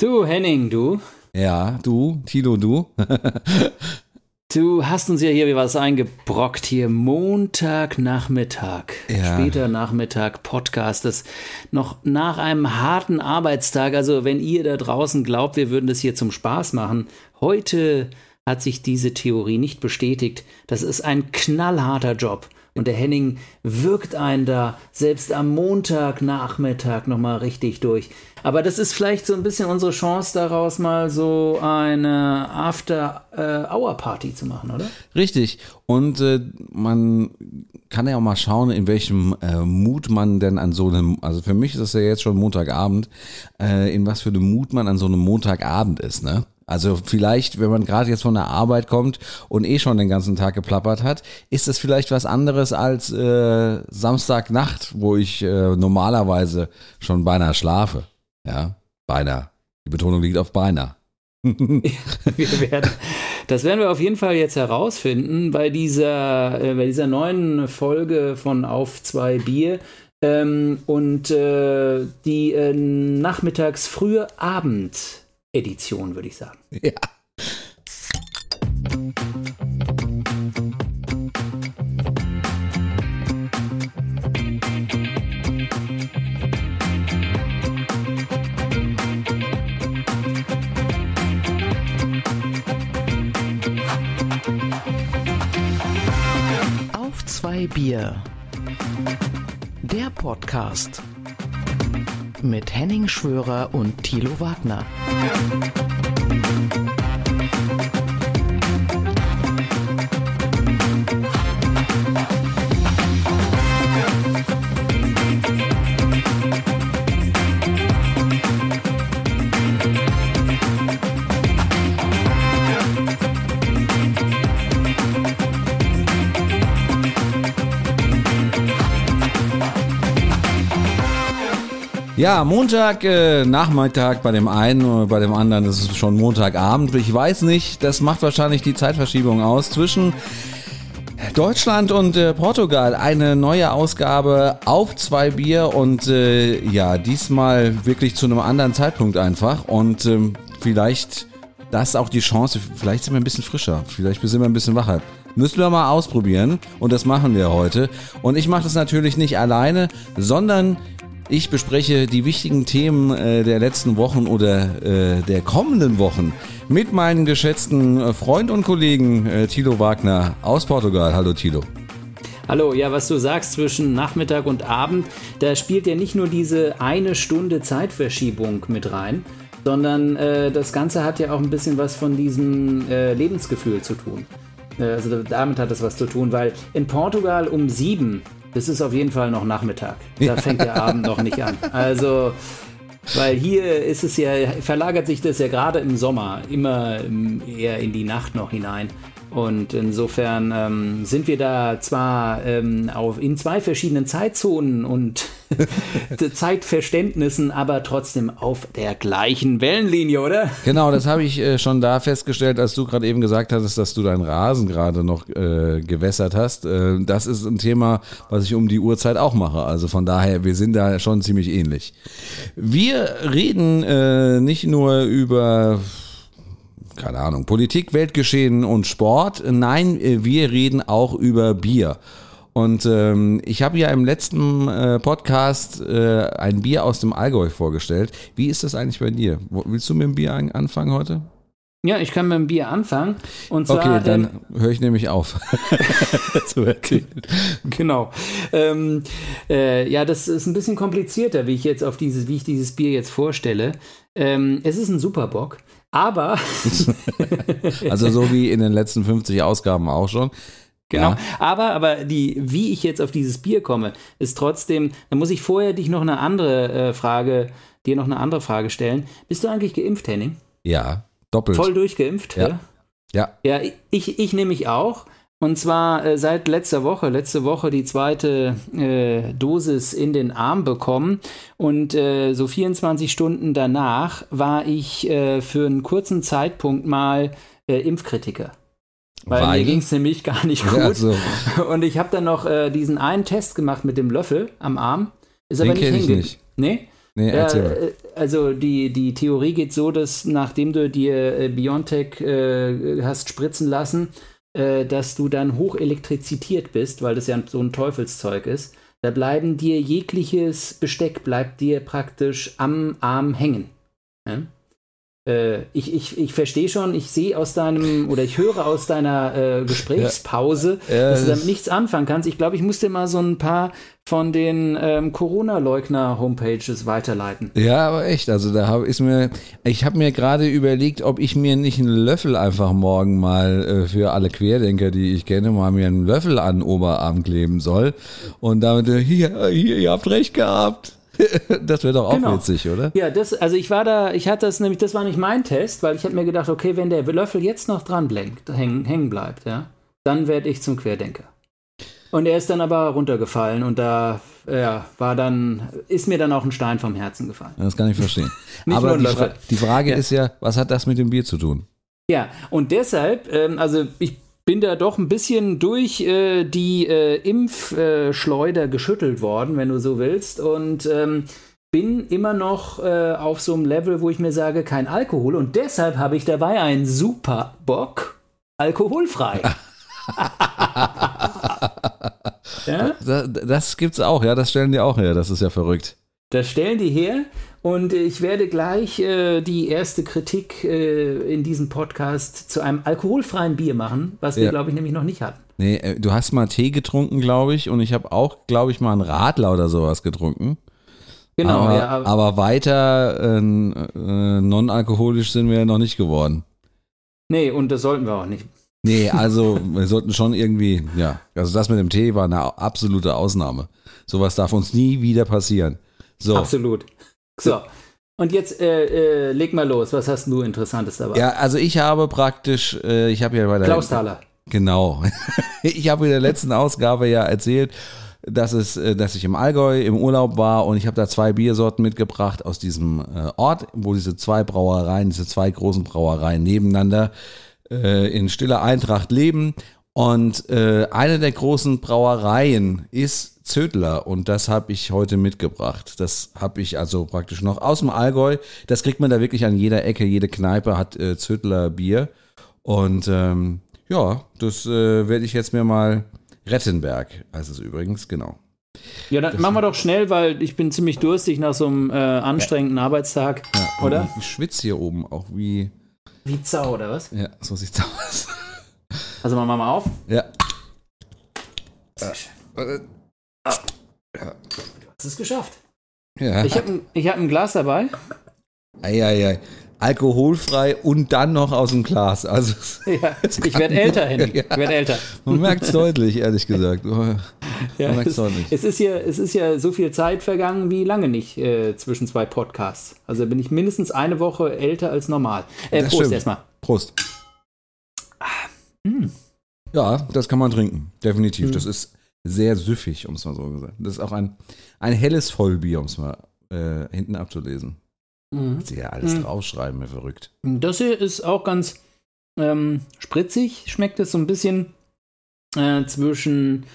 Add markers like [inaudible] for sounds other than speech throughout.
Du, Henning, du. Ja, du, Tilo, du. [laughs] du hast uns ja hier was eingebrockt hier. Montagnachmittag, ja. später Nachmittag, Podcast. Das noch nach einem harten Arbeitstag. Also, wenn ihr da draußen glaubt, wir würden das hier zum Spaß machen. Heute hat sich diese Theorie nicht bestätigt. Das ist ein knallharter Job. Und der Henning wirkt einen da selbst am Montagnachmittag nochmal richtig durch. Aber das ist vielleicht so ein bisschen unsere Chance daraus, mal so eine After-Hour-Party zu machen, oder? Richtig. Und äh, man kann ja auch mal schauen, in welchem äh, Mut man denn an so einem, also für mich ist es ja jetzt schon Montagabend, äh, in was für einem Mut man an so einem Montagabend ist, ne? Also vielleicht, wenn man gerade jetzt von der Arbeit kommt und eh schon den ganzen Tag geplappert hat, ist das vielleicht was anderes als äh, Samstagnacht, wo ich äh, normalerweise schon beinahe schlafe. Ja, beinahe. Die Betonung liegt auf beinahe. [laughs] wir werden, das werden wir auf jeden Fall jetzt herausfinden bei dieser, äh, bei dieser neuen Folge von Auf zwei Bier. Ähm, und äh, die äh, nachmittags frühe Abend Edition, würde ich sagen. Ja. Auf zwei Bier. Der Podcast mit Henning Schwörer und Thilo Wagner. Ja, Montag äh, Nachmittag bei dem einen oder bei dem anderen ist es schon Montagabend. Ich weiß nicht, das macht wahrscheinlich die Zeitverschiebung aus zwischen Deutschland und äh, Portugal. Eine neue Ausgabe auf zwei Bier und äh, ja, diesmal wirklich zu einem anderen Zeitpunkt einfach und ähm, vielleicht das auch die Chance, vielleicht sind wir ein bisschen frischer, vielleicht sind wir ein bisschen wacher. Müssen wir mal ausprobieren und das machen wir heute. Und ich mache das natürlich nicht alleine, sondern ich bespreche die wichtigen Themen äh, der letzten Wochen oder äh, der kommenden Wochen mit meinem geschätzten äh, Freund und Kollegen Thilo Wagner aus Portugal. Hallo Thilo. Hallo, ja, was du sagst zwischen Nachmittag und Abend, da spielt ja nicht nur diese eine Stunde Zeitverschiebung mit rein, sondern äh, das Ganze hat ja auch ein bisschen was von diesem äh, Lebensgefühl zu tun. Äh, also damit hat es was zu tun, weil in Portugal um sieben es ist auf jeden Fall noch Nachmittag. Da fängt der Abend noch nicht an. [laughs] Also, weil hier ist es ja, verlagert sich das ja gerade im Sommer immer eher in die Nacht noch hinein. Und insofern ähm, sind wir da zwar ähm, auf, in zwei verschiedenen Zeitzonen und [laughs] [laughs] Zeitverständnissen, aber trotzdem auf der gleichen Wellenlinie, oder? Genau, das habe ich [laughs] äh, schon da festgestellt, als du gerade eben gesagt hattest, dass du deinen Rasen gerade noch äh, gewässert hast. Äh, das ist ein Thema, was ich um die Uhrzeit auch mache. Also von daher, wir sind da schon ziemlich ähnlich. Wir reden äh, nicht nur über keine Ahnung, Politik, Weltgeschehen und Sport. Nein, äh, wir reden auch über Bier. Und ähm, ich habe ja im letzten äh, Podcast äh, ein Bier aus dem Allgäu vorgestellt. Wie ist das eigentlich bei dir? Willst du mit dem Bier anfangen heute? Ja, ich kann mit dem Bier anfangen. Und zwar, okay, dann ähm, höre ich nämlich auf. [laughs] [laughs] Genau. Ähm, äh, ja, das ist ein bisschen komplizierter, wie ich jetzt auf dieses, wie ich dieses Bier jetzt vorstelle. Ähm, es ist ein Superbock. Aber. [laughs] also so wie in den letzten 50 Ausgaben auch schon. Genau, ja. aber, aber die, wie ich jetzt auf dieses Bier komme, ist trotzdem, da muss ich vorher dich noch eine andere äh, Frage, dir noch eine andere Frage stellen. Bist du eigentlich geimpft, Henning? Ja, doppelt. Voll durchgeimpft? Ja. Ja, ja ich, ich nehme mich auch. Und zwar äh, seit letzter Woche, letzte Woche die zweite äh, Dosis in den Arm bekommen. Und äh, so 24 Stunden danach war ich äh, für einen kurzen Zeitpunkt mal äh, Impfkritiker. Weil, Weil? mir ging es nämlich gar nicht gut. Ja, so. Und ich habe dann noch äh, diesen einen Test gemacht mit dem Löffel am Arm. Ist Den aber nicht hingegangen. Nee? Nee, erzähl also die, die Theorie geht so, dass nachdem du dir äh, Biontech äh, hast spritzen lassen, äh, dass du dann hochelektriziert bist, weil das ja so ein Teufelszeug ist. Da bleiben dir jegliches Besteck bleibt dir praktisch am Arm hängen. Ja? Äh, ich, ich, ich verstehe schon, ich sehe aus deinem oder ich höre aus deiner äh, Gesprächspause, ja. Ja, dass du damit nichts anfangen kannst. Ich glaube, ich muss dir mal so ein paar von den ähm, Corona-Leugner-Homepages weiterleiten. Ja, aber echt, also da hab, ist mir, ich habe mir gerade überlegt, ob ich mir nicht einen Löffel einfach morgen mal äh, für alle Querdenker, die ich kenne, mal mir einen Löffel an den Oberarm kleben soll und damit, äh, hier, hier, ihr habt recht gehabt. [laughs] das wäre doch auch genau. witzig, oder? Ja, das, also ich war da, ich hatte das nämlich, das war nicht mein Test, weil ich habe mir gedacht, okay, wenn der Löffel jetzt noch dran blenkt, hängen, hängen bleibt, ja, dann werde ich zum Querdenker. Und er ist dann aber runtergefallen und da ja, war dann, ist mir dann auch ein Stein vom Herzen gefallen. Das kann ich verstehen. [laughs] aber die, Fra die, Frage ja. ist ja, was hat das mit dem Bier zu tun? Ja, und deshalb, ähm, also ich bin da doch ein bisschen durch äh, die äh, Impfschleuder geschüttelt worden, wenn du so willst. Und ähm, bin immer noch äh, auf so einem Level, wo ich mir sage, kein Alkohol. Und deshalb habe ich dabei einen Super Bock alkoholfrei. [laughs] ja? das, das gibt's auch, ja, das stellen die auch her, das ist ja verrückt. Das stellen die her und ich werde gleich äh, die erste Kritik äh, in diesem Podcast zu einem alkoholfreien Bier machen, was wir, glaube ich, nämlich noch nicht hatten. Nee, äh, du hast mal Tee getrunken, glaube ich, und ich habe auch, glaube ich, mal einen Radler oder sowas getrunken. Genau, aber, ja. Aber, weiter äh, äh, non-alkoholisch sind wir ja noch nicht geworden. Nee, und das sollten wir auch nicht. Nee, [laughs] also wir sollten schon irgendwie, ja, also das mit dem Tee war eine absolute Ausnahme. Sowas darf uns nie wieder passieren. So. Absolut. So. Und jetzt äh, äh, leg mal los. Was hast du Interessantes dabei? Ja, also ich habe praktisch, äh, ich habe ja bei der Klaus Thaler. Genau. [laughs] ich habe in der letzten Ausgabe ja erzählt, dass es, äh, dass ich im Allgäu im Urlaub war und ich habe da zwei Biersorten mitgebracht aus diesem äh, Ort, wo diese zwei Brauereien, diese zwei großen Brauereien nebeneinander äh, in stiller Eintracht leben. Und eine der großen Brauereien ist Zödler und das habe ich heute mitgebracht. Das habe ich also praktisch noch aus dem Allgäu. Das kriegt man da wirklich an jeder Ecke, jede Kneipe hat äh, Zödler Bier. Und ähm, ja, das äh, werde ich jetzt mir mal Rettenberg, heißt es übrigens, genau. Ja, dann das machen wir doch schnell, weil ich bin ziemlich durstig nach so einem äh, anstrengenden ja. Arbeitstag, ja, oder? Ich schwitze hier oben auch wie. Wie Zau, oder was? Ja, so sieht's aus. Also machen wir mal auf. Ja. Sehr schön. Ah. Ja. Du hast es geschafft. Ja. Ich habe ein, hab ein Glas dabei. Eieiei. Alkoholfrei und dann noch aus dem Glas. Also, [laughs] ja, ich werde älter, Henning. Ja. Ich werde älter. Man merkt es deutlich, ehrlich gesagt. [laughs] Man ja, es, deutlich. Es, ist ja, es ist ja so viel Zeit vergangen wie lange nicht äh, zwischen zwei Podcasts. Also bin ich mindestens eine Woche älter als normal. Äh, Prost erstmal. Prost. Hm. Ja, das kann man trinken, definitiv. Hm. Das ist sehr süffig, um es mal so gesagt. Das ist auch ein, ein helles Vollbier, um es mal äh, hinten abzulesen. Mhm. Sie ja alles mhm. draufschreiben, mir verrückt. Das hier ist auch ganz ähm, spritzig, schmeckt es so ein bisschen äh, zwischen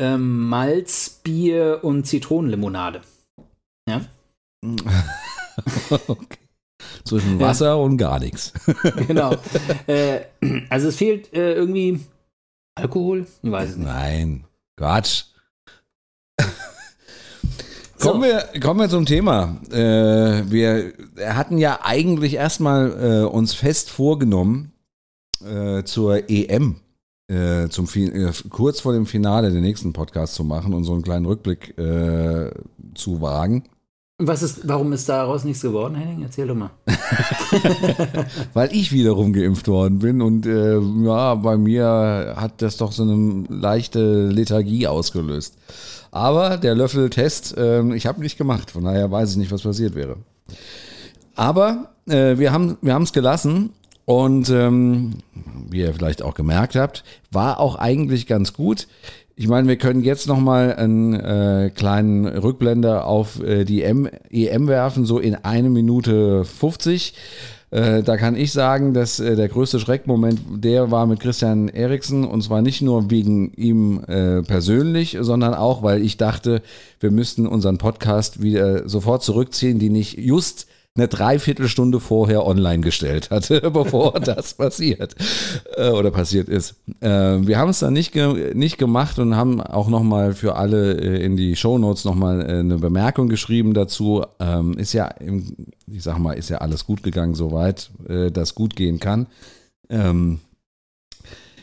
ähm, Malzbier und Zitronenlimonade. Ja. [laughs] okay. Zwischen Wasser ja. und gar nichts. [laughs] genau. Äh, also es fehlt äh, irgendwie Alkohol? Ich weiß es nicht. Nein, Quatsch. [laughs] Kommen, wir, kommen wir zum Thema. Äh, wir hatten ja eigentlich erstmal äh, uns fest vorgenommen, äh, zur EM äh, zum, äh, kurz vor dem Finale den nächsten Podcast zu machen und so einen kleinen Rückblick äh, zu wagen. Was ist, warum ist daraus nichts geworden, Henning? Erzähl doch mal. [laughs] Weil ich wiederum geimpft worden bin und äh, ja, bei mir hat das doch so eine leichte Lethargie ausgelöst. Aber der Löffeltest, äh, ich habe nicht gemacht, von daher weiß ich nicht, was passiert wäre. Aber äh, wir haben wir es gelassen und ähm, wie ihr vielleicht auch gemerkt habt, war auch eigentlich ganz gut. Ich meine, wir können jetzt noch mal einen äh, kleinen Rückblender auf äh, die M EM werfen, so in eine Minute 50. Äh, da kann ich sagen, dass äh, der größte Schreckmoment, der war mit Christian Eriksen und zwar nicht nur wegen ihm äh, persönlich, sondern auch, weil ich dachte, wir müssten unseren Podcast wieder sofort zurückziehen, die nicht just eine Dreiviertelstunde vorher online gestellt hatte, [laughs] bevor das [laughs] passiert äh, oder passiert ist. Äh, wir haben es dann nicht, ge nicht gemacht und haben auch nochmal für alle äh, in die Shownotes nochmal äh, eine Bemerkung geschrieben dazu. Ähm, ist ja, ich sag mal, ist ja alles gut gegangen soweit, äh, dass gut gehen kann. Ähm,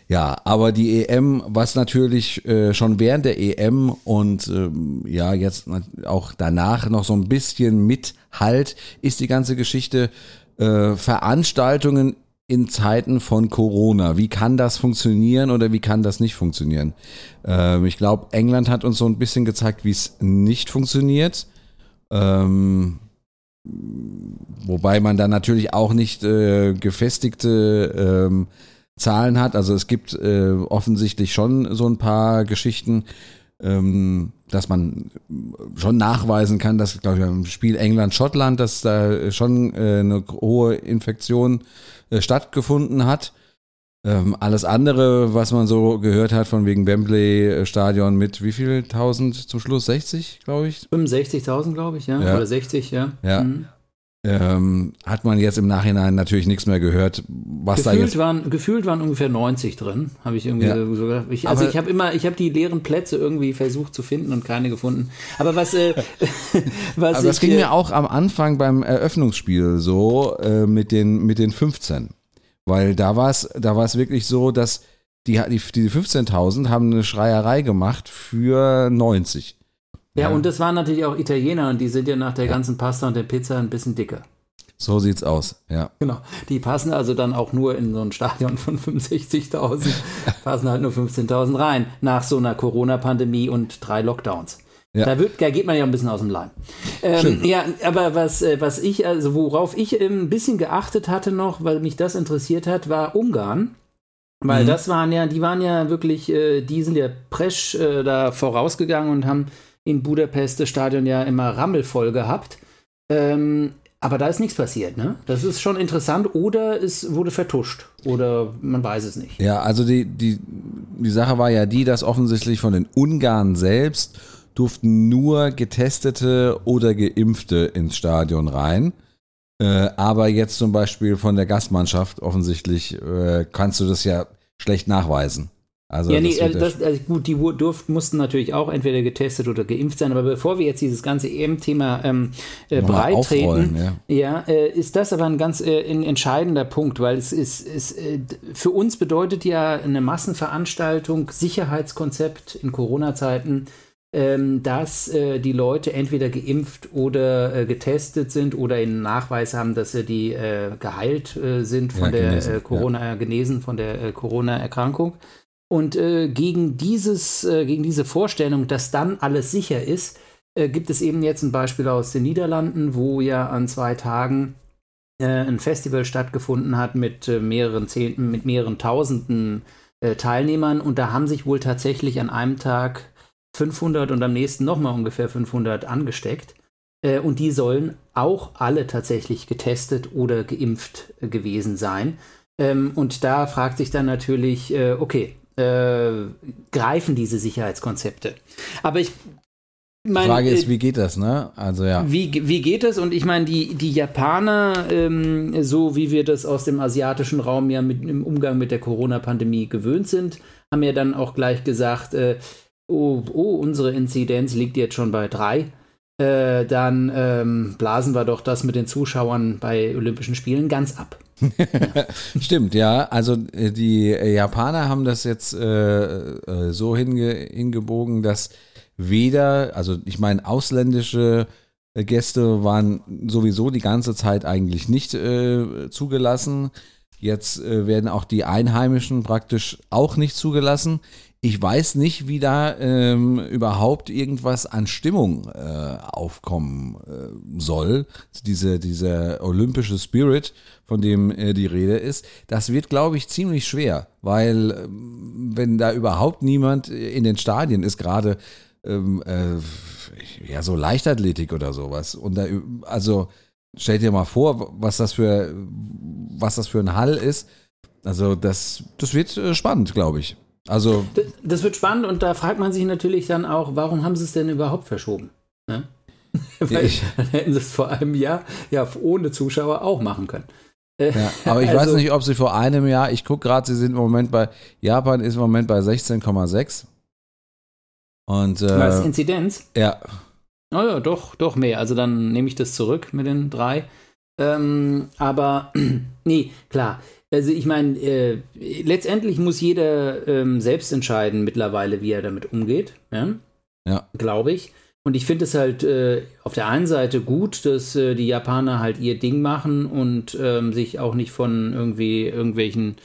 ja, aber die EM, was natürlich äh, schon während der EM und ähm, ja, jetzt auch danach noch so ein bisschen mithalt, ist die ganze Geschichte äh, Veranstaltungen in Zeiten von Corona. Wie kann das funktionieren oder wie kann das nicht funktionieren? Ähm, ich glaube, England hat uns so ein bisschen gezeigt, wie es nicht funktioniert. Ähm, wobei man dann natürlich auch nicht äh, gefestigte ähm, Zahlen hat. Also es gibt äh, offensichtlich schon so ein paar Geschichten, ähm, dass man schon nachweisen kann, dass, glaube ich, im Spiel England-Schottland, dass da schon äh, eine hohe Infektion äh, stattgefunden hat. Ähm, alles andere, was man so gehört hat, von wegen Wembley-Stadion mit wie viel tausend zum Schluss? 60, glaube ich? 65.000, glaube ich, ja. ja. Oder 60, ja. Ja. Mhm ähm, hat man jetzt im Nachhinein natürlich nichts mehr gehört, was gefühlt da jetzt waren gefühlt waren ungefähr 90 drin, habe ich irgendwie ja. so gedacht. Ich, also Aber ich habe immer, ich habe die leeren Plätze irgendwie versucht zu finden und keine gefunden. Aber was, äh, [laughs] was Aber das ging mir auch am Anfang beim Eröffnungsspiel so äh, mit den mit den 15, weil da war es da war es wirklich so, dass die die, die 15.000 haben eine Schreierei gemacht für 90. Ja, ja, und das waren natürlich auch Italiener und die sind ja nach der ja. ganzen Pasta und der Pizza ein bisschen dicker. So sieht's aus, ja. Genau. Die passen also dann auch nur in so ein Stadion von [laughs] 65.000, [laughs] passen halt nur 15.000 rein nach so einer Corona-Pandemie und drei Lockdowns. Ja. Da, wird, da geht man ja ein bisschen aus dem Leim. Ähm, ja, aber was, äh, was ich, also worauf ich ähm, ein bisschen geachtet hatte noch, weil mich das interessiert hat, war Ungarn. Weil mhm. das waren ja, die waren ja wirklich, äh, die sind ja Presch äh, da vorausgegangen und haben in Budapest das Stadion ja immer rammelvoll gehabt. Ähm, aber da ist nichts passiert, ne? Das ist schon interessant. Oder es wurde vertuscht. Oder man weiß es nicht. Ja, also die, die, die Sache war ja die, dass offensichtlich von den Ungarn selbst durften nur Getestete oder Geimpfte ins Stadion rein. Äh, aber jetzt zum Beispiel von der Gastmannschaft offensichtlich äh, kannst du das ja schlecht nachweisen. Also ja, nee, also das, also gut, die durften, mussten natürlich auch entweder getestet oder geimpft sein, aber bevor wir jetzt dieses ganze EM-Thema ähm, äh, breitreten, ja, ja äh, ist das aber ein ganz äh, ein entscheidender Punkt, weil es ist, ist äh, für uns bedeutet ja eine Massenveranstaltung, Sicherheitskonzept in Corona-Zeiten, ähm, dass äh, die Leute entweder geimpft oder äh, getestet sind oder einen Nachweis haben, dass sie die geheilt sind von ja, der genesen, Corona, genesen von der Corona-Erkrankung. Und äh, gegen, dieses, äh, gegen diese Vorstellung, dass dann alles sicher ist, äh, gibt es eben jetzt ein Beispiel aus den Niederlanden, wo ja an zwei Tagen äh, ein Festival stattgefunden hat mit äh, mehreren Zehnten, mit mehreren Tausenden äh, Teilnehmern. Und da haben sich wohl tatsächlich an einem Tag 500 und am nächsten nochmal ungefähr 500 angesteckt. und die sollen auch alle tatsächlich getestet oder geimpft gewesen sein. Ähm, und da fragt sich dann natürlich, okay, äh, greifen diese Sicherheitskonzepte. Aber ich meine, die Frage ist, äh, wie geht das, ne? Also ja. Wie, wie geht das? Und ich meine, die, die Japaner, ähm, so wie wir das aus dem asiatischen Raum ja mit, im Umgang mit der Corona-Pandemie gewöhnt sind, haben ja dann auch gleich gesagt, äh, oh, oh, unsere Inzidenz liegt jetzt schon bei drei. Äh, dann ähm, blasen wir doch das mit den Zuschauern bei Olympischen Spielen ganz ab. [laughs] Stimmt, ja. Also äh, die äh, Japaner haben das jetzt äh, äh, so hinge hingebogen, dass weder, also ich meine, ausländische Gäste waren sowieso die ganze Zeit eigentlich nicht äh, zugelassen. Jetzt äh, werden auch die Einheimischen praktisch auch nicht zugelassen. Ich weiß nicht, wie da ähm, überhaupt irgendwas an Stimmung äh, aufkommen äh, soll. Diese, dieser olympische Spirit, von dem äh, die Rede ist, das wird, glaube ich, ziemlich schwer, weil äh, wenn da überhaupt niemand in den Stadien ist, gerade ähm, äh, ja so Leichtathletik oder sowas. Und da, also stell dir mal vor, was das für, was das für ein Hall ist. Also das, das wird äh, spannend, glaube ich. Also das, das, wird spannend und da fragt man sich natürlich dann auch, warum haben sie es denn überhaupt verschoben? Ne? [laughs] Weil dann hätten sie es vor einem Jahr ja ohne Zuschauer auch machen können. Ja, aber ich also, weiß nicht, ob sie vor einem Jahr, ich gucke gerade, sie sind im Moment bei, Japan ist im Moment bei 16,6. Und, äh, Was, Inzidenz? Ja. Oh ja, doch, doch mehr. Also dann nehme ich das zurück mit den drei. Ähm, aber [clears throat] nee, klar. Also ich meine, äh, letztendlich muss jeder ähm, selbst entscheiden mittlerweile, wie er damit umgeht. Ja. ja. Glaube ich. Und ich finde es halt äh, auf der einen Seite gut, dass äh, die Japaner halt ihr Ding machen und ähm, sich auch nicht von irgendwie irgendwelchen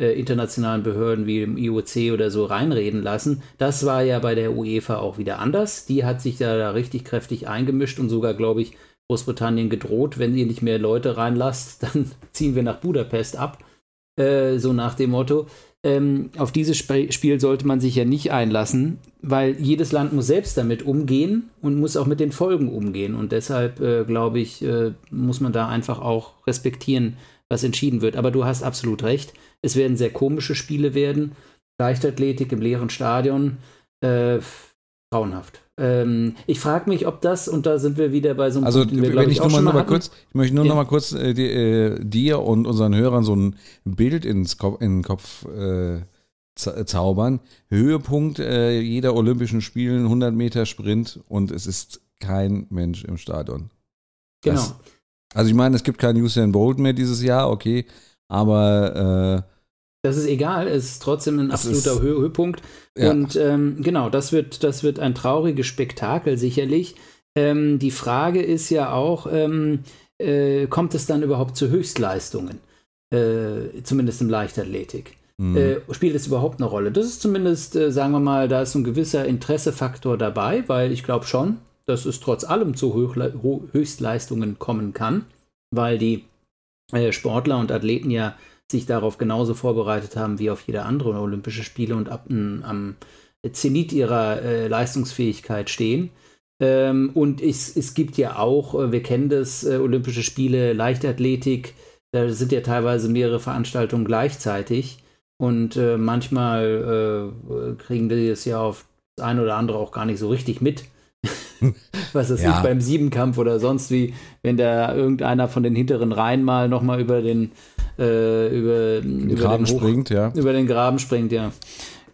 äh, internationalen Behörden wie dem IOC oder so reinreden lassen. Das war ja bei der UEFA auch wieder anders. Die hat sich da, da richtig kräftig eingemischt und sogar, glaube ich, Großbritannien gedroht, wenn ihr nicht mehr Leute reinlasst, [laughs] dann ziehen wir nach Budapest ab. Äh, so nach dem Motto. Ähm, auf dieses Sp Spiel sollte man sich ja nicht einlassen, weil jedes Land muss selbst damit umgehen und muss auch mit den Folgen umgehen. Und deshalb, äh, glaube ich, äh, muss man da einfach auch respektieren, was entschieden wird. Aber du hast absolut recht. Es werden sehr komische Spiele werden. Leichtathletik im leeren Stadion. Äh, grauenhaft. Ähm, ich frage mich, ob das, und da sind wir wieder bei so einem Also, Punkt, wir, wenn ich, nur mal, nur mal kurz, ich möchte nur ja. noch mal kurz äh, die, äh, dir und unseren Hörern so ein Bild ins Kopf, in den Kopf äh, zaubern. Höhepunkt äh, jeder Olympischen Spielen, 100 Meter Sprint und es ist kein Mensch im Stadion. Genau. Das, also ich meine, es gibt keinen Usain Bolt mehr dieses Jahr, okay, aber äh, das ist egal, es ist trotzdem ein absoluter ist, Höhepunkt. Ja. Und ähm, genau, das wird, das wird ein trauriges Spektakel sicherlich. Ähm, die Frage ist ja auch, ähm, äh, kommt es dann überhaupt zu Höchstleistungen? Äh, zumindest im Leichtathletik. Mhm. Äh, spielt es überhaupt eine Rolle? Das ist zumindest, äh, sagen wir mal, da ist ein gewisser Interessefaktor dabei, weil ich glaube schon, dass es trotz allem zu Höchle Höchstleistungen kommen kann, weil die äh, Sportler und Athleten ja sich darauf genauso vorbereitet haben wie auf jede andere Olympische Spiele und ab, m, am Zenit ihrer äh, Leistungsfähigkeit stehen. Ähm, und es, es gibt ja auch, äh, wir kennen das, äh, Olympische Spiele, Leichtathletik, da sind ja teilweise mehrere Veranstaltungen gleichzeitig. Und äh, manchmal äh, kriegen die es ja auf das eine oder andere auch gar nicht so richtig mit. [laughs] Was ist ja. nicht beim Siebenkampf oder sonst wie, wenn da irgendeiner von den hinteren Reihen mal nochmal über den äh, über, den über Graben den Hoch, springt, ja. Über den Graben springt, ja.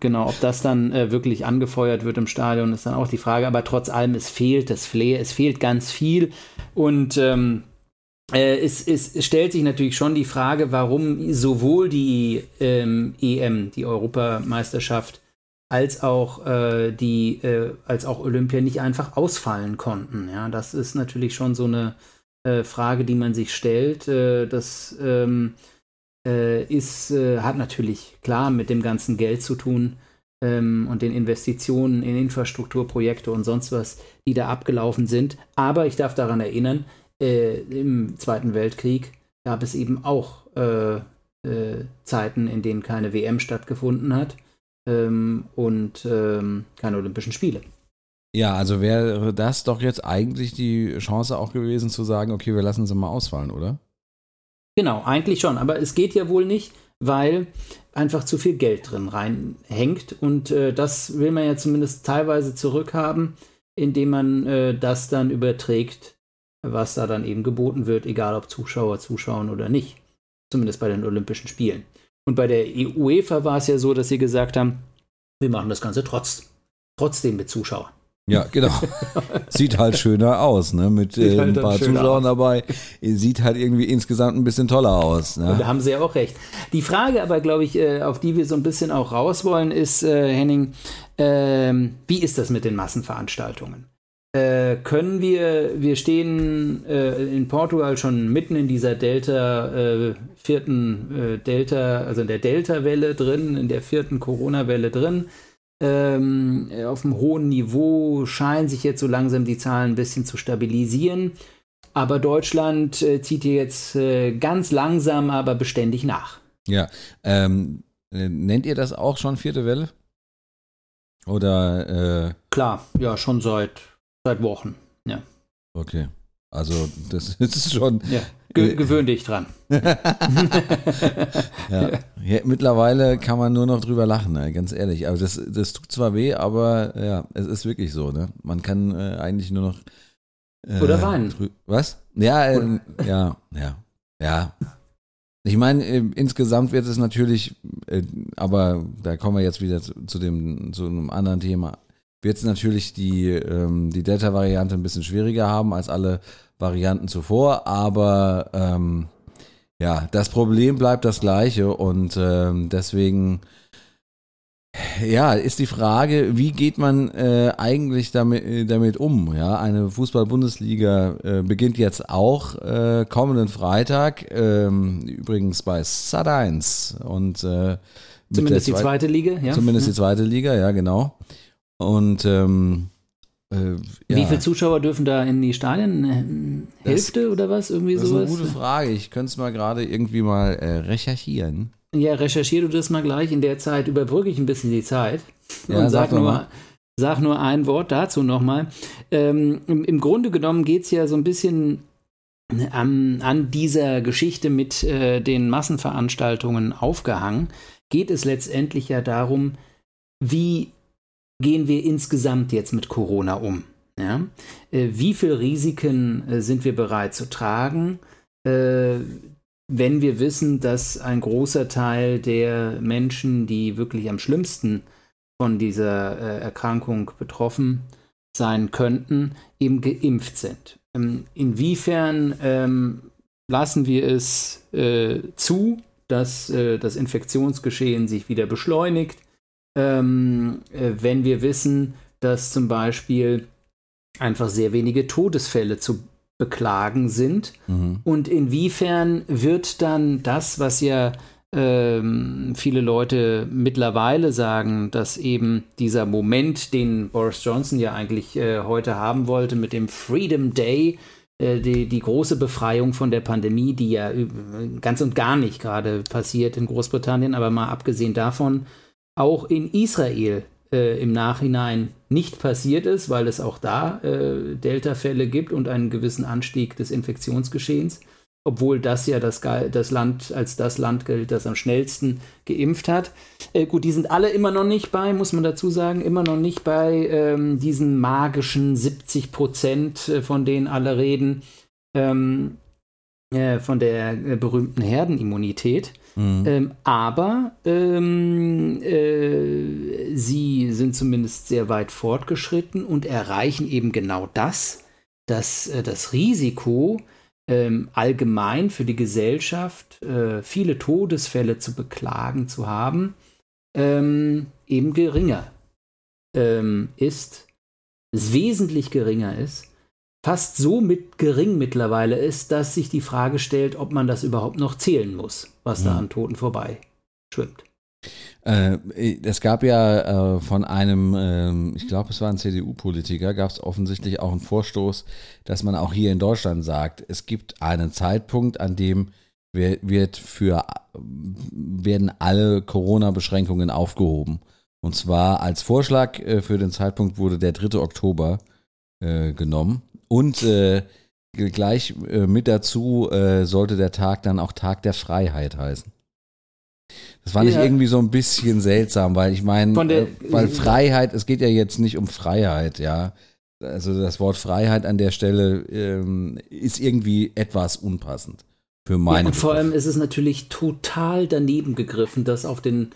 Genau, ob das dann äh, wirklich angefeuert wird im Stadion, ist dann auch die Frage. Aber trotz allem, es fehlt das Flair, es fehlt ganz viel. Und ähm, äh, es, es, stellt sich natürlich schon die Frage, warum sowohl die ähm, EM, die Europameisterschaft, als auch äh, die, äh, als auch Olympia nicht einfach ausfallen konnten. Ja, das ist natürlich schon so eine äh, Frage, die man sich stellt. Äh, das ähm, äh, ist, äh, hat natürlich klar mit dem ganzen Geld zu tun ähm, und den Investitionen in Infrastrukturprojekte und sonst was, die da abgelaufen sind. Aber ich darf daran erinnern, äh, im Zweiten Weltkrieg gab es eben auch äh, äh, Zeiten, in denen keine WM stattgefunden hat ähm, und ähm, keine Olympischen Spiele. Ja, also wäre das doch jetzt eigentlich die Chance auch gewesen zu sagen, okay, wir lassen sie mal ausfallen, oder? Genau, eigentlich schon. Aber es geht ja wohl nicht, weil einfach zu viel Geld drin reinhängt. Und äh, das will man ja zumindest teilweise zurückhaben, indem man äh, das dann überträgt, was da dann eben geboten wird, egal ob Zuschauer zuschauen oder nicht. Zumindest bei den Olympischen Spielen. Und bei der UEFA war es ja so, dass sie gesagt haben, wir machen das Ganze trotz, trotzdem mit Zuschauern. Ja, genau. [laughs] Sieht halt schöner aus, ne? Mit äh, halt ein paar Zuschauern aus. dabei. Sieht halt irgendwie insgesamt ein bisschen toller aus. Ne? da haben Sie ja auch recht. Die Frage aber, glaube ich, äh, auf die wir so ein bisschen auch raus wollen, ist, äh, Henning, äh, wie ist das mit den Massenveranstaltungen? Äh, können wir, wir stehen äh, in Portugal schon mitten in dieser Delta, vierten Delta, also in der Delta-Welle drin, in der vierten Corona-Welle drin ähm, auf einem hohen Niveau scheinen sich jetzt so langsam die Zahlen ein bisschen zu stabilisieren. Aber Deutschland äh, zieht hier jetzt äh, ganz langsam, aber beständig nach. Ja, ähm, äh, nennt ihr das auch schon vierte Welle? Oder? Äh Klar, ja, schon seit, seit Wochen. Ja. Okay. Also das, das [laughs] ist schon. Ja, ge gewöhn dich dran. [laughs] ja. ja. mittlerweile kann man nur noch drüber lachen, ganz ehrlich. Aber das, das tut zwar weh, aber ja, es ist wirklich so. Ne? Man kann äh, eigentlich nur noch Oder Wein. Was? Ja, äh, ja, ja, ja. Ich meine, äh, insgesamt wird es natürlich, äh, aber da kommen wir jetzt wieder zu, zu, dem, zu einem anderen Thema, wird es natürlich die, ähm, die Delta-Variante ein bisschen schwieriger haben als alle Varianten zuvor, aber ähm, ja, das Problem bleibt das gleiche und ähm, deswegen ja, ist die Frage, wie geht man äh, eigentlich damit, äh, damit um? Ja, eine Fußball-Bundesliga äh, beginnt jetzt auch äh, kommenden Freitag, ähm, übrigens bei Sat1 und äh, zumindest die zweite Liga, ja. Zumindest ja. die zweite Liga, ja, genau. Und ähm, äh, ja. Wie viele Zuschauer dürfen da in die Stadien? Hälfte das, oder was? Irgendwie das sowas? Ist eine gute Frage. Ich könnte es mal gerade irgendwie mal recherchieren. Ja, recherchier du das mal gleich. In der Zeit überbrücke ich ein bisschen die Zeit ja, und sag, sag nur, sag nur ein Wort dazu nochmal. Ähm, im, im, Grunde genommen geht es ja so ein bisschen an, an dieser Geschichte mit äh, den Massenveranstaltungen aufgehangen. Geht es letztendlich ja darum, wie gehen wir insgesamt jetzt mit Corona um? Ja? Äh, wie viele Risiken äh, sind wir bereit zu tragen? Äh, wenn wir wissen, dass ein großer Teil der Menschen, die wirklich am schlimmsten von dieser Erkrankung betroffen sein könnten, eben geimpft sind. Ähm, inwiefern ähm, lassen wir es zu, dass das Infektionsgeschehen sich wieder beschleunigt, ähm, äh, wenn wir wissen, dass zum Beispiel einfach sehr wenige Todesfälle zu beklagen sind. Mhm. Und inwiefern wird dann das, was ja ähm, viele Leute mittlerweile sagen, dass eben dieser Moment, den Boris Johnson ja eigentlich äh, heute haben wollte, mit dem Freedom Day, äh, die, die große Befreiung von der Pandemie, die ja ganz und gar nicht gerade passiert in Großbritannien, aber mal abgesehen davon, auch in Israel äh, im Nachhinein nicht passiert ist, weil es auch da äh, Delta-Fälle gibt und einen gewissen Anstieg des Infektionsgeschehens, obwohl das ja das, das, Land als das Land gilt, das am schnellsten geimpft hat. Äh, gut, die sind alle immer noch nicht bei, muss man dazu sagen, immer noch nicht bei ähm, diesen magischen 70 Prozent, äh, von denen alle reden, ähm, äh, von der äh, berühmten Herdenimmunität. Mhm. Ähm, aber ähm, äh, sie sind zumindest sehr weit fortgeschritten und erreichen eben genau das, dass äh, das Risiko ähm, allgemein für die Gesellschaft äh, viele Todesfälle zu beklagen zu haben, ähm, eben geringer ähm, ist, es wesentlich geringer ist fast so mit gering mittlerweile ist, dass sich die Frage stellt, ob man das überhaupt noch zählen muss, was mhm. da an Toten vorbei schwimmt. Äh, es gab ja äh, von einem, äh, ich glaube, es war ein CDU-Politiker, gab es offensichtlich auch einen Vorstoß, dass man auch hier in Deutschland sagt, es gibt einen Zeitpunkt, an dem wird für, werden alle Corona-Beschränkungen aufgehoben. Und zwar als Vorschlag äh, für den Zeitpunkt wurde der 3. Oktober äh, genommen. Und äh, gleich äh, mit dazu äh, sollte der Tag dann auch Tag der Freiheit heißen. Das fand ja. ich irgendwie so ein bisschen seltsam, weil ich meine, äh, weil Freiheit, es geht ja jetzt nicht um Freiheit, ja. Also das Wort Freiheit an der Stelle ähm, ist irgendwie etwas unpassend für meine. Ja, und vor allem ist es natürlich total daneben gegriffen, das auf den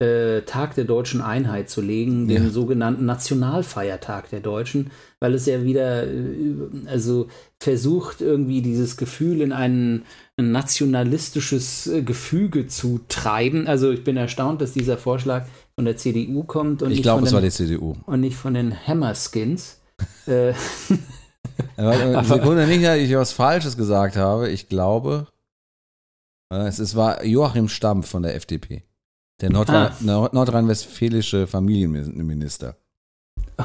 äh, Tag der deutschen Einheit zu legen, den ja. sogenannten Nationalfeiertag der Deutschen, weil es ja wieder äh, also versucht irgendwie dieses Gefühl in ein, ein nationalistisches äh, Gefüge zu treiben. Also ich bin erstaunt, dass dieser Vorschlag von der CDU kommt und ich glaube, es war die CDU und nicht von den Hammerskins. [laughs] äh, Sekunde nicht, dass ich was Falsches gesagt habe. Ich glaube, es, war Joachim Stampf von der FDP. Der Nordrhein ah. nordrhein-westfälische Familienminister.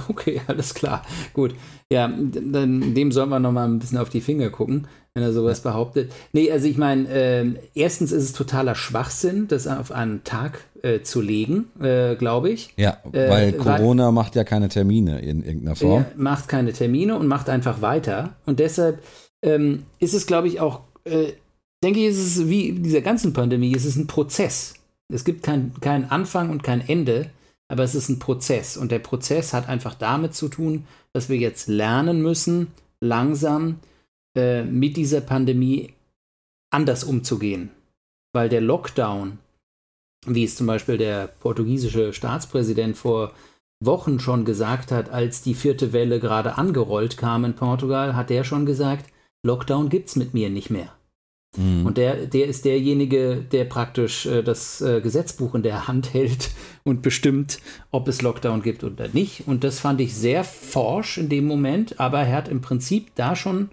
Okay, [laughs] alles klar. Gut. Ja, dann, dem sollen wir noch mal ein bisschen auf die Finger gucken, wenn er sowas ja. behauptet. Nee, also ich meine, äh, erstens ist es totaler Schwachsinn, das auf einen Tag äh, zu legen, äh, glaube ich. Ja, äh, weil Corona weil, macht ja keine Termine in irgendeiner Form. macht keine Termine und macht einfach weiter. Und deshalb ähm, ist es, glaube ich, auch, äh, denke ich, ist es wie in dieser ganzen Pandemie, ist es ein Prozess. Es gibt keinen kein Anfang und kein Ende, aber es ist ein Prozess. Und der Prozess hat einfach damit zu tun, dass wir jetzt lernen müssen, langsam äh, mit dieser Pandemie anders umzugehen. Weil der Lockdown, wie es zum Beispiel der portugiesische Staatspräsident vor Wochen schon gesagt hat, als die vierte Welle gerade angerollt kam in Portugal, hat er schon gesagt, Lockdown gibt's mit mir nicht mehr. Mhm. Und der, der ist derjenige, der praktisch äh, das äh, Gesetzbuch in der Hand [laughs] hält und bestimmt, ob es Lockdown gibt oder nicht. Und das fand ich sehr forsch in dem Moment, aber er hat im Prinzip da schon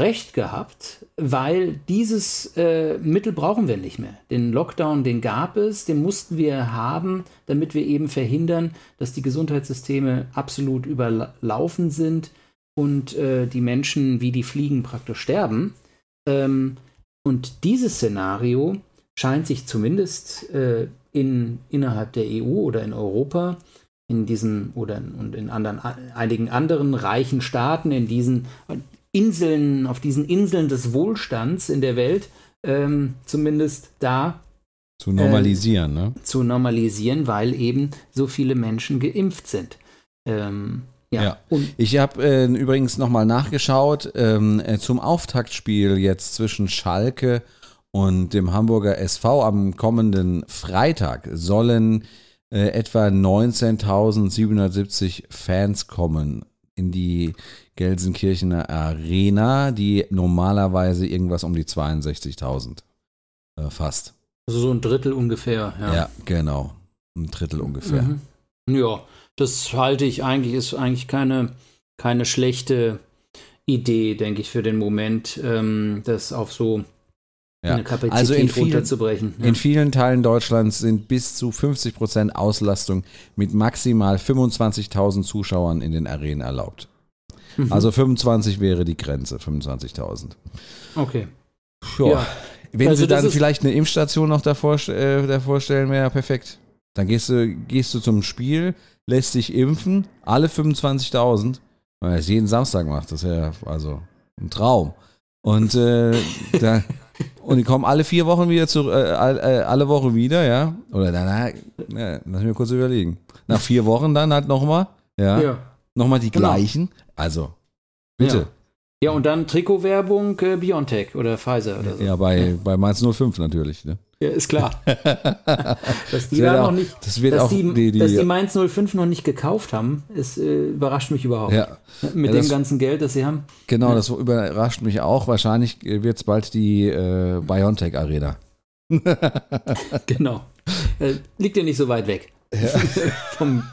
recht gehabt, weil dieses äh, Mittel brauchen wir nicht mehr. Den Lockdown, den gab es, den mussten wir haben, damit wir eben verhindern, dass die Gesundheitssysteme absolut überlaufen sind und äh, die Menschen wie die Fliegen praktisch sterben. Ähm, und dieses Szenario scheint sich zumindest äh, in, innerhalb der EU oder in Europa, in diesen oder in, und in anderen, einigen anderen reichen Staaten, in diesen Inseln, auf diesen Inseln des Wohlstands in der Welt, ähm, zumindest da zu normalisieren, äh, ne? Zu normalisieren, weil eben so viele Menschen geimpft sind. Ähm, ja. ja. ich habe äh, übrigens nochmal nachgeschaut ähm, äh, zum Auftaktspiel jetzt zwischen Schalke und dem Hamburger SV am kommenden Freitag sollen äh, etwa 19.770 Fans kommen in die Gelsenkirchener Arena, die normalerweise irgendwas um die 62.000 äh, fasst. Also so ein Drittel ungefähr, ja. Ja, genau. Ein Drittel ungefähr. Mhm. Ja, das halte ich eigentlich, ist eigentlich keine, keine schlechte Idee, denke ich, für den Moment, ähm, das auf so ja. eine Kapazität also in vielen, runterzubrechen. Ja. In vielen Teilen Deutschlands sind bis zu 50 Prozent Auslastung mit maximal 25.000 Zuschauern in den Arenen erlaubt. Mhm. Also 25 wäre die Grenze, 25.000. Okay. Ja. Wenn also sie dann vielleicht eine Impfstation noch davor, äh, davor stellen, wäre ja perfekt. Dann gehst du, gehst du zum Spiel, lässt dich impfen, alle 25.000, weil er es jeden Samstag macht. Das ist ja also ein Traum. Und, äh, [laughs] da, und die kommen alle vier Wochen wieder zu, äh, äh alle Woche wieder, ja. Oder danach, ja, lass mich kurz überlegen. Nach vier Wochen dann halt nochmal, ja. ja. Nochmal die genau. gleichen. Also, bitte. Ja. Ja, und dann Trikotwerbung äh, Biontech oder Pfizer oder so. Ja, bei, bei Mainz 05 natürlich. Ne? Ja, ist klar. [laughs] dass die da noch nicht, das wird dass, auch die, die, die, dass die Mainz 05 noch nicht gekauft haben, ist, äh, überrascht mich überhaupt. Ja. Mit ja, dem das, ganzen Geld, das sie haben. Genau, ja. das überrascht mich auch. Wahrscheinlich wird es bald die äh, Biontech Arena. [laughs] genau. Äh, liegt ja nicht so weit weg. Ja. [laughs] Vom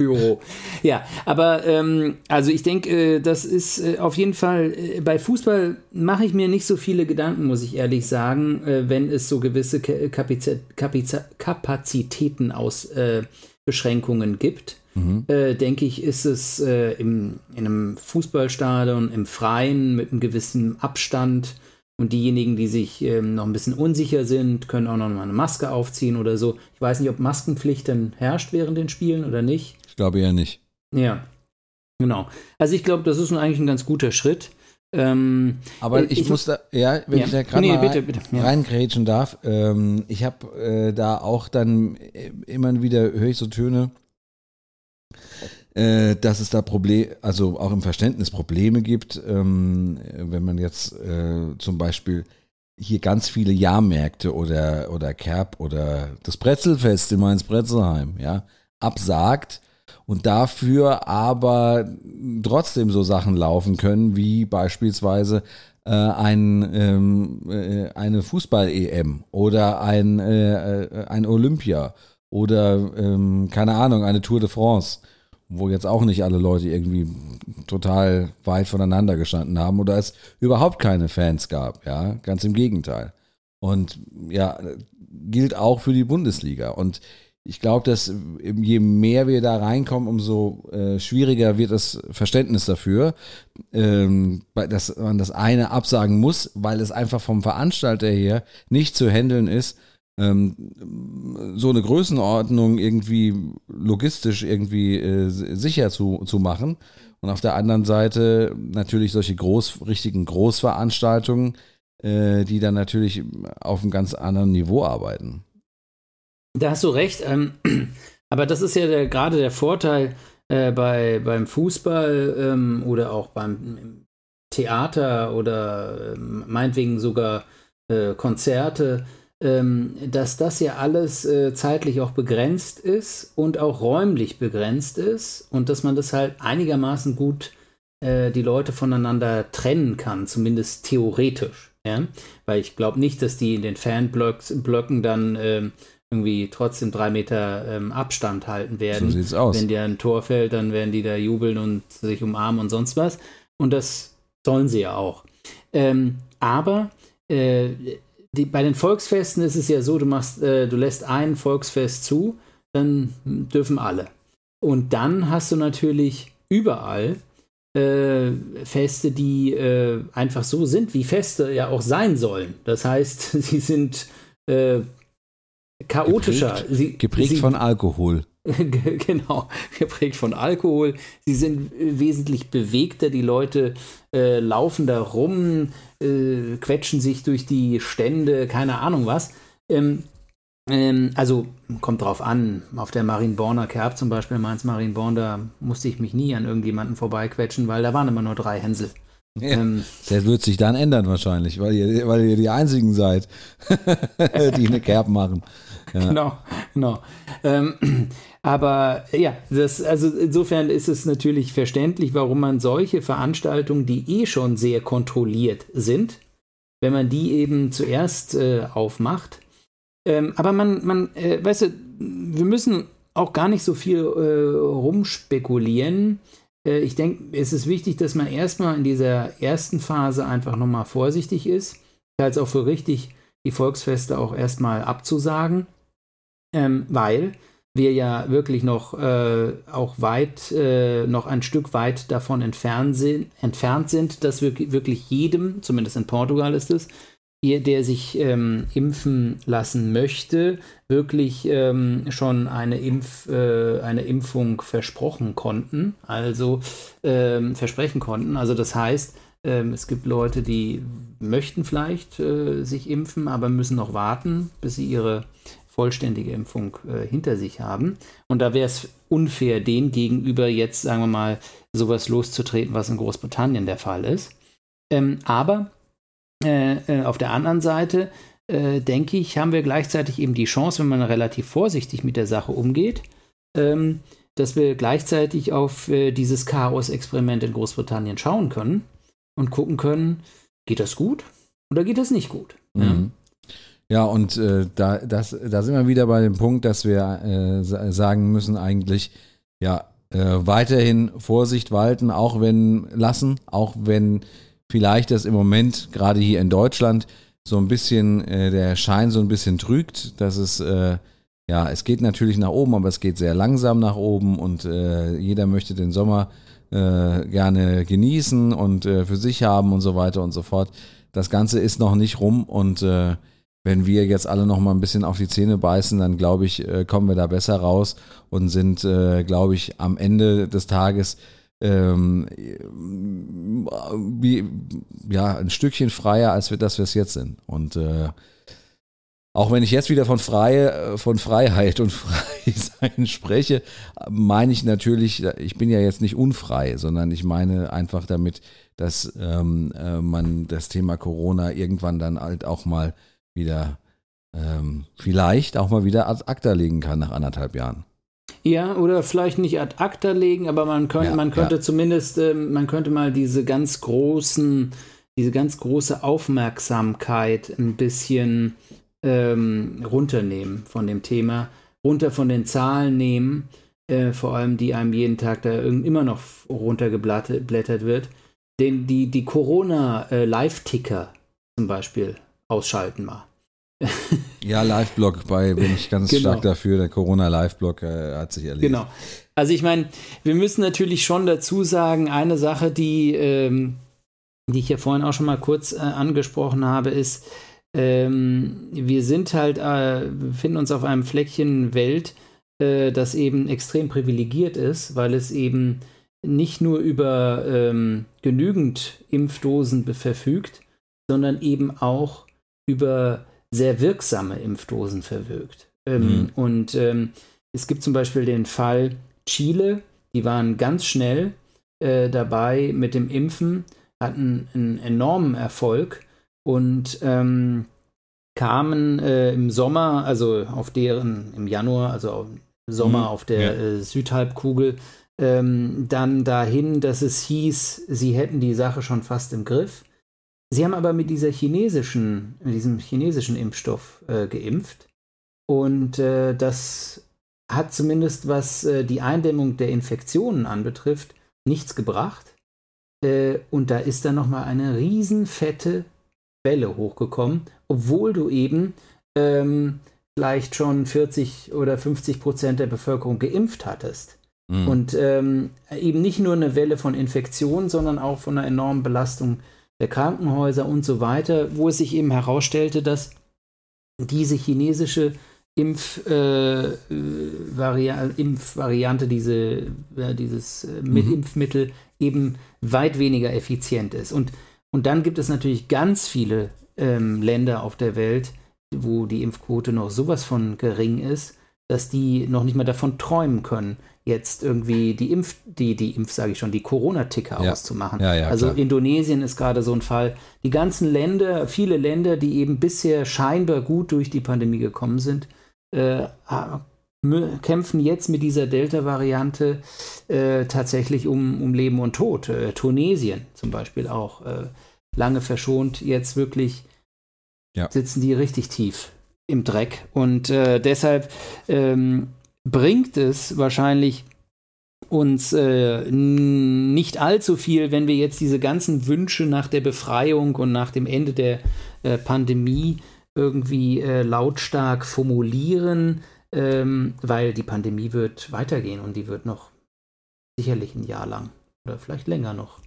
Büro. Ja, aber ähm, also ich denke, äh, das ist äh, auf jeden Fall, äh, bei Fußball mache ich mir nicht so viele Gedanken, muss ich ehrlich sagen, äh, wenn es so gewisse Kapiz Kapiz Kapazitätenausbeschränkungen äh, gibt. Mhm. Äh, denke ich, ist es im, in einem Fußballstadion, im Freien mit einem gewissen Abstand und diejenigen, die sich ähm, noch ein bisschen unsicher sind, können auch noch mal eine Maske aufziehen oder so. Ich weiß nicht, ob Maskenpflicht dann herrscht während den Spielen oder nicht glaube eher nicht. Ja, genau. Also ich glaube, das ist eigentlich ein ganz guter Schritt. Ähm, Aber ich, ich, muss da, ja, wenn ja. ich da gerade nee, mal bitte, bitte. Ja. reingrätschen darf, ähm, ich habe äh, da auch dann äh, immer wieder, höre ich so Töne, äh, dass es da Probleme, also auch im Verständnis Probleme gibt, ähm, wenn man jetzt äh, zum Beispiel hier ganz viele Jahrmärkte oder, oder Kerb oder das Brezelfest in Mainz-Bretzelheim, ja, absagt, und dafür aber trotzdem so Sachen laufen können, wie beispielsweise äh, ein, ähm, äh, eine Fußball-EM oder ein, äh, äh, ein Olympia oder ähm, keine Ahnung, eine Tour de France, wo jetzt auch nicht alle Leute irgendwie total weit voneinander gestanden haben oder es überhaupt keine Fans gab, ja, ganz im Gegenteil. Und ja, gilt auch für die Bundesliga. Und ich glaube, dass je mehr wir da reinkommen, umso äh, schwieriger wird das Verständnis dafür, ähm, dass man das eine absagen muss, weil es einfach vom Veranstalter her nicht zu handeln ist, ähm, so eine Größenordnung irgendwie logistisch irgendwie äh, sicher zu, zu machen. Und auf der anderen Seite natürlich solche groß, richtigen Großveranstaltungen, äh, die dann natürlich auf einem ganz anderen Niveau arbeiten. Da hast du recht. Ähm, [clears throat] aber das ist ja der, gerade der Vorteil äh, bei, beim Fußball ähm, oder auch beim Theater oder äh, meinetwegen sogar äh, Konzerte, ähm, dass das ja alles äh, zeitlich auch begrenzt ist und auch räumlich begrenzt ist und dass man das halt einigermaßen gut äh, die Leute voneinander trennen kann, zumindest theoretisch. Ja? Weil ich glaube nicht, dass die in den Fanblöcken dann ähm, irgendwie trotzdem drei Meter ähm, Abstand halten werden. So sieht's aus. Wenn dir ein Tor fällt, dann werden die da jubeln und sich umarmen und sonst was. Und das sollen sie ja auch. Ähm, aber äh, die, bei den Volksfesten ist es ja so, du machst, äh, du lässt ein Volksfest zu, dann dürfen alle. Und dann hast du natürlich überall äh, Feste, die äh, einfach so sind, wie Feste ja auch sein sollen. Das heißt, [laughs] sie sind äh, chaotischer. Geprägt, sie, geprägt sie, von Alkohol. [laughs] genau, geprägt von Alkohol. Sie sind wesentlich bewegter. Die Leute äh, laufen da rum, äh, quetschen sich durch die Stände, keine Ahnung was. Ähm, ähm, also kommt drauf an. Auf der Marienborner Kerb zum Beispiel, Mainz Marienborn, da musste ich mich nie an irgendjemanden vorbeiquetschen, weil da waren immer nur drei Hänsel. Ja, ähm, das wird sich dann ändern wahrscheinlich, weil ihr, weil ihr die einzigen seid, [laughs] die eine Kerb machen. [laughs] Genau, genau. Ähm, [clears throat] aber ja, das, also insofern ist es natürlich verständlich, warum man solche Veranstaltungen, die eh schon sehr kontrolliert sind, wenn man die eben zuerst äh, aufmacht. Ähm, aber man, man, äh, weißt du, wir müssen auch gar nicht so viel äh, rumspekulieren. Äh, ich denke, es ist wichtig, dass man erstmal in dieser ersten Phase einfach nochmal vorsichtig ist. Ich halte es auch für richtig, die Volksfeste auch erstmal abzusagen, ähm, weil wir ja wirklich noch äh, auch weit, äh, noch ein Stück weit davon entfernt sind, entfernt sind, dass wir wirklich jedem, zumindest in Portugal ist es, der sich ähm, impfen lassen möchte, wirklich ähm, schon eine, Impf, äh, eine Impfung versprochen konnten, also ähm, versprechen konnten. Also das heißt, ähm, es gibt Leute, die möchten vielleicht äh, sich impfen, aber müssen noch warten, bis sie ihre vollständige Impfung äh, hinter sich haben. Und da wäre es unfair, denen gegenüber jetzt, sagen wir mal, sowas loszutreten, was in Großbritannien der Fall ist. Ähm, aber äh, äh, auf der anderen Seite äh, denke ich, haben wir gleichzeitig eben die Chance, wenn man relativ vorsichtig mit der Sache umgeht, ähm, dass wir gleichzeitig auf äh, dieses Chaos-Experiment in Großbritannien schauen können und gucken können, geht das gut oder geht das nicht gut? Mhm. Ja, und äh, da, das, da sind wir wieder bei dem Punkt, dass wir äh, sagen müssen eigentlich, ja, weiterhin Vorsicht walten, auch wenn lassen, auch wenn vielleicht das im Moment gerade hier in Deutschland so ein bisschen äh, der Schein so ein bisschen trügt, dass es äh, ja, es geht natürlich nach oben, aber es geht sehr langsam nach oben und äh, jeder möchte den Sommer äh, gerne genießen und äh, für sich haben und so weiter und so fort. Das Ganze ist noch nicht rum und äh, wenn wir jetzt alle noch mal ein bisschen auf die Zähne beißen, dann glaube ich, kommen wir da besser raus und sind, glaube ich, am Ende des Tages ähm, wie, ja, ein Stückchen freier, als wir, dass wir es jetzt sind. Und äh, auch wenn ich jetzt wieder von, Freie, von Freiheit und [laughs] Freisein spreche, meine ich natürlich, ich bin ja jetzt nicht unfrei, sondern ich meine einfach damit, dass ähm, äh, man das Thema Corona irgendwann dann halt auch mal wieder, ähm, vielleicht auch mal wieder ad acta legen kann nach anderthalb Jahren. Ja, oder vielleicht nicht ad acta legen, aber man könnte, ja, man könnte ja. zumindest, äh, man könnte mal diese ganz großen, diese ganz große Aufmerksamkeit ein bisschen ähm, runternehmen von dem Thema, runter von den Zahlen nehmen, äh, vor allem die einem jeden Tag da immer noch runtergeblättert wird, den, die, die Corona-Live-Ticker äh, zum Beispiel ausschalten mal. Ja, Live-Blog bei bin ich ganz genau. stark dafür. Der Corona-Live-Blog äh, hat sich erledigt. Genau. Also ich meine, wir müssen natürlich schon dazu sagen, eine Sache, die, ähm, die ich ja vorhin auch schon mal kurz äh, angesprochen habe, ist, ähm, wir sind halt, äh, befinden uns auf einem Fleckchen Welt, äh, das eben extrem privilegiert ist, weil es eben nicht nur über ähm, genügend Impfdosen verfügt, sondern eben auch über sehr wirksame Impfdosen verwirkt. Ähm, mhm. Und ähm, es gibt zum Beispiel den Fall Chile, die waren ganz schnell äh, dabei mit dem Impfen, hatten einen enormen Erfolg und ähm, kamen äh, im Sommer, also auf deren, im Januar, also im Sommer mhm, auf der ja. äh, Südhalbkugel, ähm, dann dahin, dass es hieß, sie hätten die Sache schon fast im Griff. Sie haben aber mit dieser chinesischen, mit diesem chinesischen Impfstoff äh, geimpft. Und äh, das hat zumindest, was äh, die Eindämmung der Infektionen anbetrifft, nichts gebracht. Äh, und da ist dann nochmal eine riesenfette Welle hochgekommen, obwohl du eben ähm, vielleicht schon 40 oder 50 Prozent der Bevölkerung geimpft hattest. Mhm. Und ähm, eben nicht nur eine Welle von Infektionen, sondern auch von einer enormen Belastung der Krankenhäuser und so weiter, wo es sich eben herausstellte, dass diese chinesische Impfvariante, äh, Impfvariante, diese, ja, dieses äh, mhm. Impfmittel eben weit weniger effizient ist. Und, und dann gibt es natürlich ganz viele ähm, Länder auf der Welt, wo die Impfquote noch sowas von gering ist, dass die noch nicht mal davon träumen können, jetzt irgendwie die Impf, die, die Impf, sage ich schon, die Corona-Ticker ja. auszumachen. Ja, ja, also klar. Indonesien ist gerade so ein Fall. Die ganzen Länder, viele Länder, die eben bisher scheinbar gut durch die Pandemie gekommen sind, äh, kämpfen jetzt mit dieser Delta-Variante äh, tatsächlich um, um Leben und Tod. Äh, Tunesien zum Beispiel auch äh, lange verschont, jetzt wirklich sitzen die richtig tief im Dreck. Und äh, deshalb ähm, bringt es wahrscheinlich uns äh, nicht allzu viel, wenn wir jetzt diese ganzen Wünsche nach der Befreiung und nach dem Ende der äh, Pandemie irgendwie äh, lautstark formulieren, ähm, weil die Pandemie wird weitergehen und die wird noch sicherlich ein Jahr lang oder vielleicht länger noch.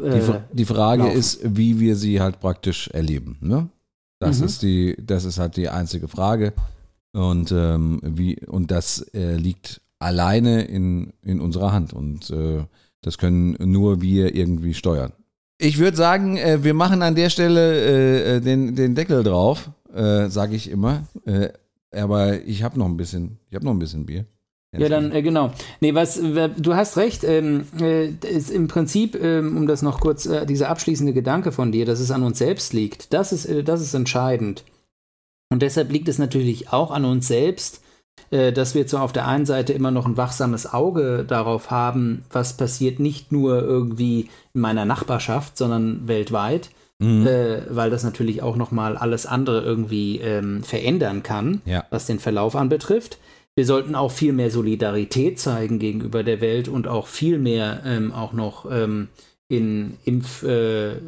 Äh, die, die, Frage laufen. ist, wie wir sie halt praktisch erleben. Ne? Das mhm. ist die, das ist halt die einzige Frage. Und, ähm, wie, und das äh, liegt alleine in, in unserer Hand. Und äh, das können nur wir irgendwie steuern. Ich würde sagen, äh, wir machen an der Stelle äh, äh, den, den Deckel drauf, äh, sage ich immer. aber ich habe noch ein bisschen, ich habe noch ein bisschen Bier. Ja, dann äh, genau. Nee, was du hast recht. Ähm, äh, ist im Prinzip, ähm, um das noch kurz, äh, dieser abschließende Gedanke von dir, dass es an uns selbst liegt, das ist, das ist entscheidend. Und deshalb liegt es natürlich auch an uns selbst, äh, dass wir zwar auf der einen Seite immer noch ein wachsames Auge darauf haben, was passiert nicht nur irgendwie in meiner Nachbarschaft, sondern weltweit. Mhm. Äh, weil das natürlich auch noch mal alles andere irgendwie ähm, verändern kann, ja. was den Verlauf anbetrifft. Wir sollten auch viel mehr Solidarität zeigen gegenüber der Welt und auch viel mehr ähm, auch noch ähm, in Impfspenden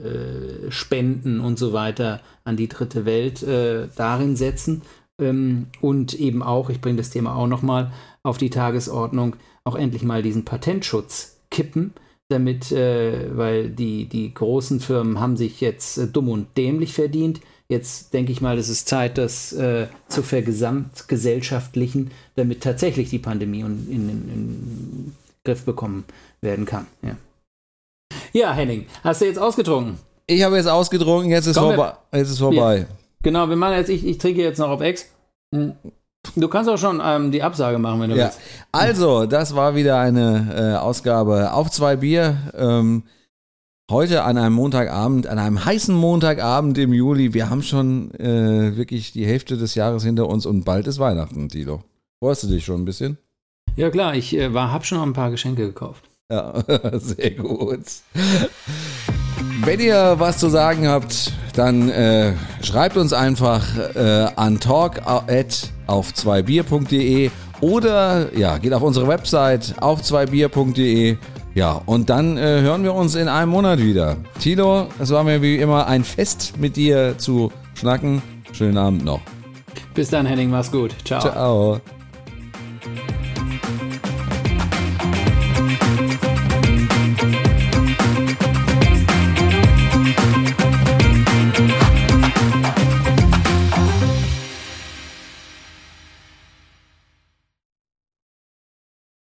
äh, äh, und so weiter an die dritte Welt äh, darin setzen. Ähm, und eben auch, ich bringe das Thema auch nochmal auf die Tagesordnung, auch endlich mal diesen Patentschutz kippen, damit, äh, weil die, die großen Firmen haben sich jetzt äh, dumm und dämlich verdient Jetzt denke ich mal, es ist Zeit, das äh, zu vergesamtgesellschaftlichen, damit tatsächlich die Pandemie in, in, in Griff bekommen werden kann. Ja. ja, Henning, hast du jetzt ausgetrunken? Ich habe jetzt ausgetrunken, jetzt ist, vorbe jetzt ist vorbei. Ja. Genau, wir machen jetzt, ich, ich trinke jetzt noch auf Ex. Hm. Du kannst auch schon ähm, die Absage machen, wenn du ja. willst. Also, das war wieder eine äh, Ausgabe auf zwei Bier. Ähm, heute an einem Montagabend, an einem heißen Montagabend im Juli. Wir haben schon äh, wirklich die Hälfte des Jahres hinter uns und bald ist Weihnachten, Tilo. Freust du dich schon ein bisschen? Ja klar, ich äh, habe schon noch ein paar Geschenke gekauft. Ja, [laughs] sehr gut. Wenn ihr was zu sagen habt, dann äh, schreibt uns einfach äh, an talk auf 2bier.de oder ja, geht auf unsere Website auf 2bier.de ja, und dann äh, hören wir uns in einem Monat wieder. Tilo, es war mir wie immer ein Fest mit dir zu schnacken. Schönen Abend noch. Bis dann, Henning, mach's gut. Ciao. Ciao.